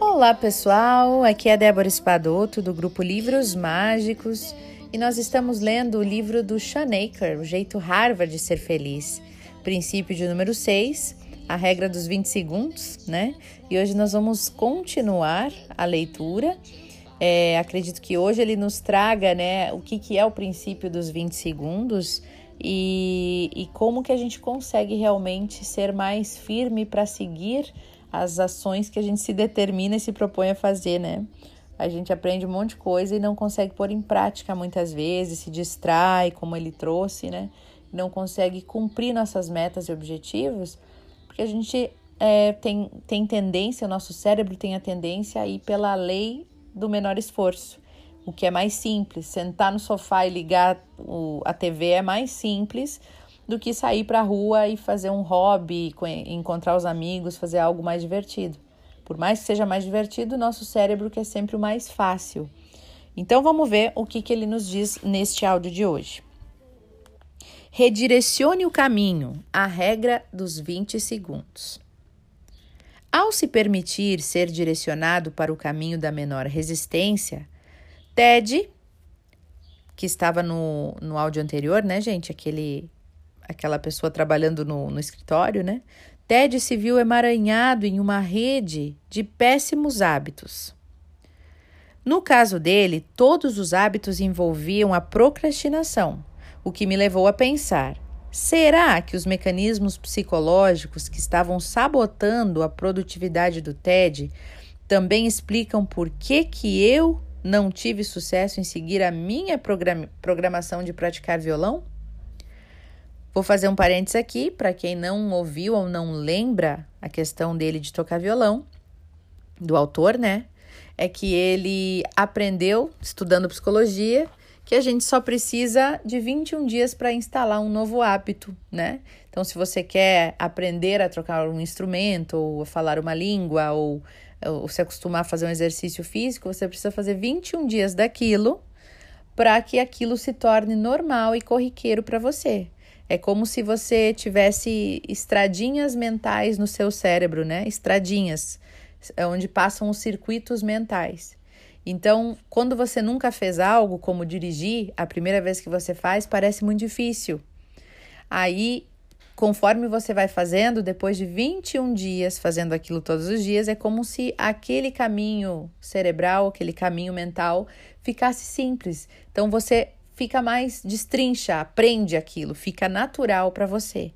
Olá pessoal, aqui é Débora Espadoto do grupo Livros Mágicos e nós estamos lendo o livro do Shanaker, O Jeito Harvard de Ser Feliz, princípio de número 6, a regra dos 20 segundos, né? E hoje nós vamos continuar a leitura. É, acredito que hoje ele nos traga, né, o que, que é o princípio dos 20 segundos e, e como que a gente consegue realmente ser mais firme para seguir as ações que a gente se determina e se propõe a fazer, né? A gente aprende um monte de coisa e não consegue pôr em prática muitas vezes, se distrai, como ele trouxe, né? Não consegue cumprir nossas metas e objetivos, porque a gente é, tem, tem tendência, o nosso cérebro tem a tendência a ir pela lei do menor esforço o que é mais simples. Sentar no sofá e ligar o, a TV é mais simples do que sair para a rua e fazer um hobby, encontrar os amigos, fazer algo mais divertido. Por mais que seja mais divertido, nosso cérebro quer sempre o mais fácil. Então vamos ver o que, que ele nos diz neste áudio de hoje. Redirecione o caminho, a regra dos 20 segundos. Ao se permitir ser direcionado para o caminho da menor resistência, Ted, que estava no, no áudio anterior, né, gente? Aquele, aquela pessoa trabalhando no, no escritório, né? Ted se viu emaranhado em uma rede de péssimos hábitos. No caso dele, todos os hábitos envolviam a procrastinação, o que me levou a pensar: será que os mecanismos psicológicos que estavam sabotando a produtividade do TED também explicam por que, que eu não tive sucesso em seguir a minha programação de praticar violão? Vou fazer um parênteses aqui para quem não ouviu ou não lembra a questão dele de tocar violão, do autor, né? É que ele aprendeu, estudando psicologia, que a gente só precisa de 21 dias para instalar um novo hábito, né? Então, se você quer aprender a trocar um instrumento, ou a falar uma língua, ou ou se acostumar a fazer um exercício físico, você precisa fazer 21 dias daquilo para que aquilo se torne normal e corriqueiro para você. É como se você tivesse estradinhas mentais no seu cérebro, né? Estradinhas, é onde passam os circuitos mentais. Então, quando você nunca fez algo, como dirigir, a primeira vez que você faz parece muito difícil. Aí conforme você vai fazendo, depois de 21 dias fazendo aquilo todos os dias, é como se aquele caminho cerebral, aquele caminho mental ficasse simples. Então você fica mais destrincha, aprende aquilo, fica natural para você.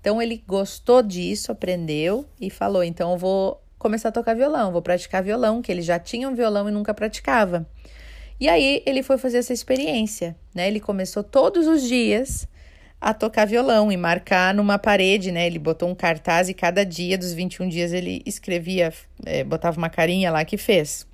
Então ele gostou disso, aprendeu e falou: então eu vou começar a tocar violão, vou praticar violão, que ele já tinha um violão e nunca praticava. E aí ele foi fazer essa experiência, né? Ele começou todos os dias a tocar violão e marcar numa parede, né? Ele botou um cartaz e cada dia dos 21 dias ele escrevia, é, botava uma carinha lá que fez.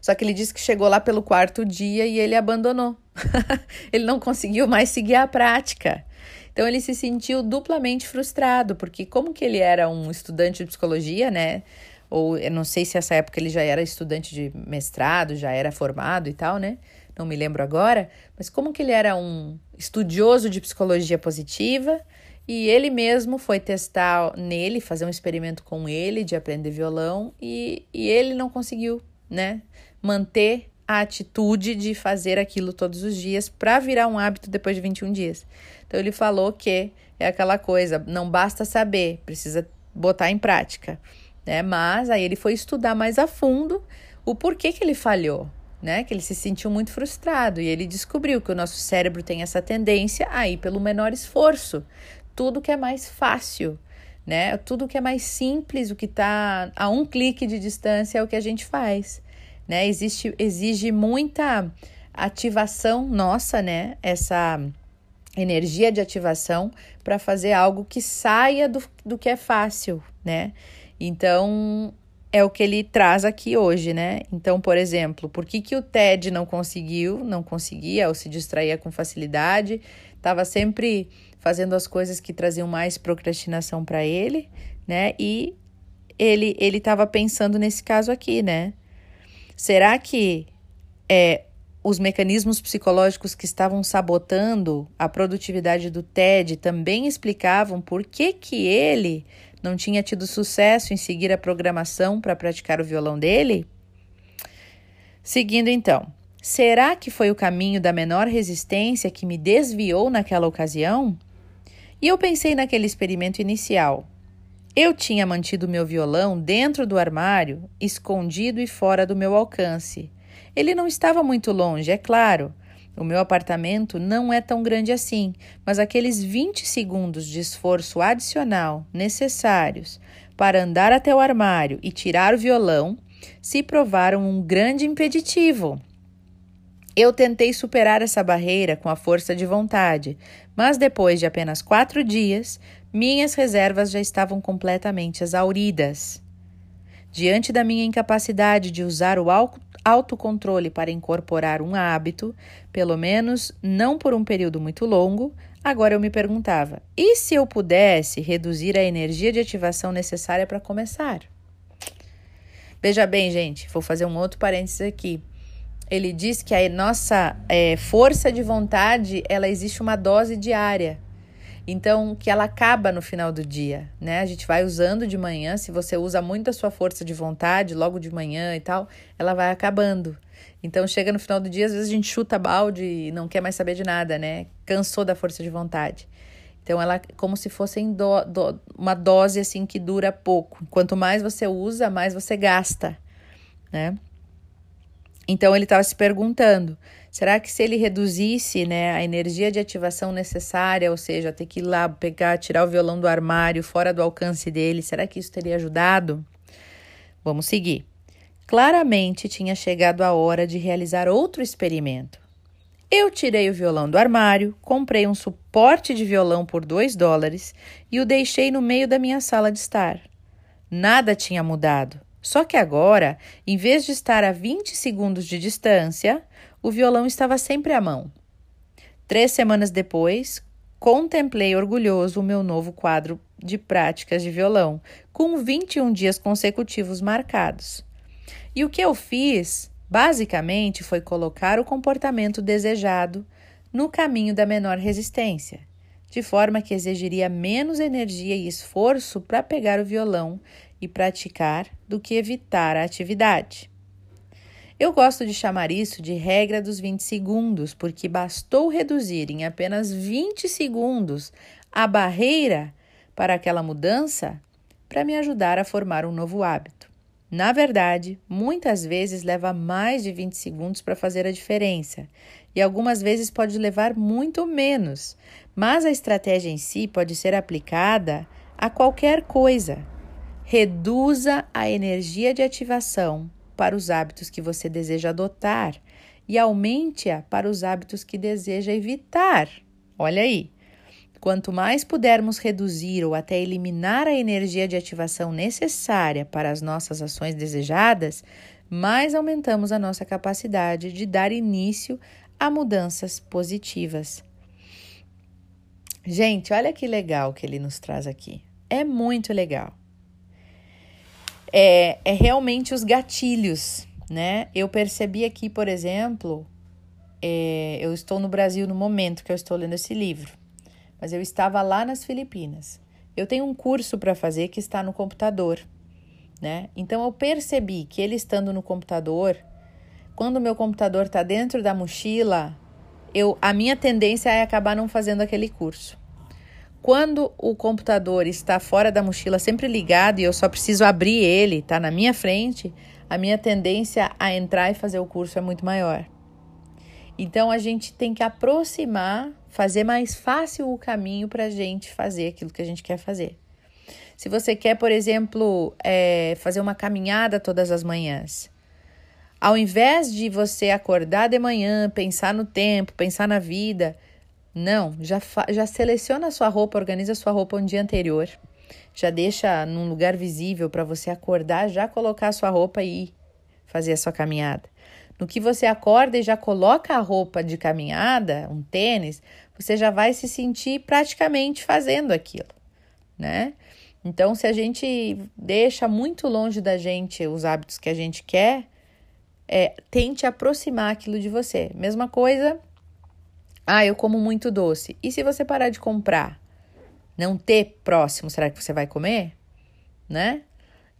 Só que ele disse que chegou lá pelo quarto dia e ele abandonou. ele não conseguiu mais seguir a prática. Então ele se sentiu duplamente frustrado, porque como que ele era um estudante de psicologia, né? Ou eu não sei se essa época ele já era estudante de mestrado, já era formado e tal, né? Não me lembro agora, mas como que ele era um estudioso de psicologia positiva e ele mesmo foi testar nele, fazer um experimento com ele de aprender violão e, e ele não conseguiu, né, manter a atitude de fazer aquilo todos os dias para virar um hábito depois de 21 dias. Então ele falou que é aquela coisa, não basta saber, precisa botar em prática, né? Mas aí ele foi estudar mais a fundo o porquê que ele falhou, né? Que ele se sentiu muito frustrado e ele descobriu que o nosso cérebro tem essa tendência a ir pelo menor esforço. Tudo que é mais fácil, né? Tudo que é mais simples, o que está a um clique de distância é o que a gente faz, né? Existe, exige muita ativação nossa, né? Essa energia de ativação para fazer algo que saia do, do que é fácil, né? Então, é o que ele traz aqui hoje, né? Então, por exemplo, por que, que o Ted não conseguiu, não conseguia ou se distraía com facilidade, estava sempre fazendo as coisas que traziam mais procrastinação para ele, né? E ele ele estava pensando nesse caso aqui, né? Será que é, os mecanismos psicológicos que estavam sabotando a produtividade do Ted também explicavam por que, que ele não tinha tido sucesso em seguir a programação para praticar o violão dele? Seguindo então, será que foi o caminho da menor resistência que me desviou naquela ocasião? E eu pensei naquele experimento inicial. Eu tinha mantido meu violão dentro do armário, escondido e fora do meu alcance. Ele não estava muito longe, é claro. O meu apartamento não é tão grande assim, mas aqueles 20 segundos de esforço adicional necessários para andar até o armário e tirar o violão se provaram um grande impeditivo. Eu tentei superar essa barreira com a força de vontade, mas depois de apenas quatro dias, minhas reservas já estavam completamente exauridas. Diante da minha incapacidade de usar o autocontrole para incorporar um hábito, pelo menos não por um período muito longo, agora eu me perguntava: e se eu pudesse reduzir a energia de ativação necessária para começar? Veja bem, gente, vou fazer um outro parênteses aqui ele diz que a nossa é, força de vontade ela existe uma dose diária. Então, que ela acaba no final do dia, né? A gente vai usando de manhã, se você usa muito a sua força de vontade logo de manhã e tal, ela vai acabando. Então, chega no final do dia, às vezes a gente chuta balde e não quer mais saber de nada, né? Cansou da força de vontade. Então, ela como se fosse do, do, uma dose assim que dura pouco. Quanto mais você usa, mais você gasta, né? Então ele estava se perguntando: será que se ele reduzisse né, a energia de ativação necessária, ou seja, ter que ir lá pegar, tirar o violão do armário fora do alcance dele, será que isso teria ajudado? Vamos seguir. Claramente tinha chegado a hora de realizar outro experimento. Eu tirei o violão do armário, comprei um suporte de violão por 2 dólares e o deixei no meio da minha sala de estar. Nada tinha mudado. Só que agora, em vez de estar a 20 segundos de distância, o violão estava sempre à mão. Três semanas depois, contemplei orgulhoso o meu novo quadro de práticas de violão, com 21 dias consecutivos marcados. E o que eu fiz, basicamente, foi colocar o comportamento desejado no caminho da menor resistência, de forma que exigiria menos energia e esforço para pegar o violão e praticar do que evitar a atividade. Eu gosto de chamar isso de regra dos 20 segundos, porque bastou reduzir em apenas 20 segundos a barreira para aquela mudança para me ajudar a formar um novo hábito. Na verdade, muitas vezes leva mais de 20 segundos para fazer a diferença, e algumas vezes pode levar muito menos, mas a estratégia em si pode ser aplicada a qualquer coisa, Reduza a energia de ativação para os hábitos que você deseja adotar e aumente-a para os hábitos que deseja evitar. Olha aí. Quanto mais pudermos reduzir ou até eliminar a energia de ativação necessária para as nossas ações desejadas, mais aumentamos a nossa capacidade de dar início a mudanças positivas. Gente, olha que legal que ele nos traz aqui. É muito legal é, é realmente os gatilhos, né? Eu percebi aqui, por exemplo, é, eu estou no Brasil no momento que eu estou lendo esse livro, mas eu estava lá nas Filipinas. Eu tenho um curso para fazer que está no computador, né? Então eu percebi que ele estando no computador, quando o meu computador está dentro da mochila, eu, a minha tendência é acabar não fazendo aquele curso. Quando o computador está fora da mochila, sempre ligado, e eu só preciso abrir ele, está na minha frente, a minha tendência a entrar e fazer o curso é muito maior. Então a gente tem que aproximar, fazer mais fácil o caminho para a gente fazer aquilo que a gente quer fazer. Se você quer, por exemplo, é, fazer uma caminhada todas as manhãs, ao invés de você acordar de manhã, pensar no tempo, pensar na vida, não, já, já seleciona a sua roupa, organiza a sua roupa um dia anterior. Já deixa num lugar visível para você acordar, já colocar a sua roupa e fazer a sua caminhada. No que você acorda e já coloca a roupa de caminhada, um tênis, você já vai se sentir praticamente fazendo aquilo, né? Então, se a gente deixa muito longe da gente os hábitos que a gente quer, é, tente aproximar aquilo de você. Mesma coisa ah, eu como muito doce. E se você parar de comprar? Não ter próximo, será que você vai comer? né?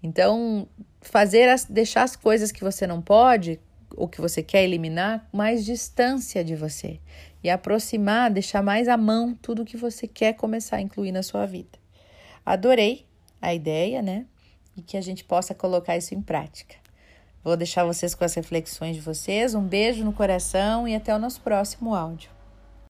Então, fazer as, deixar as coisas que você não pode ou que você quer eliminar mais distância de você e aproximar, deixar mais à mão tudo que você quer começar a incluir na sua vida. Adorei a ideia, né? E que a gente possa colocar isso em prática. Vou deixar vocês com as reflexões de vocês. Um beijo no coração e até o nosso próximo áudio.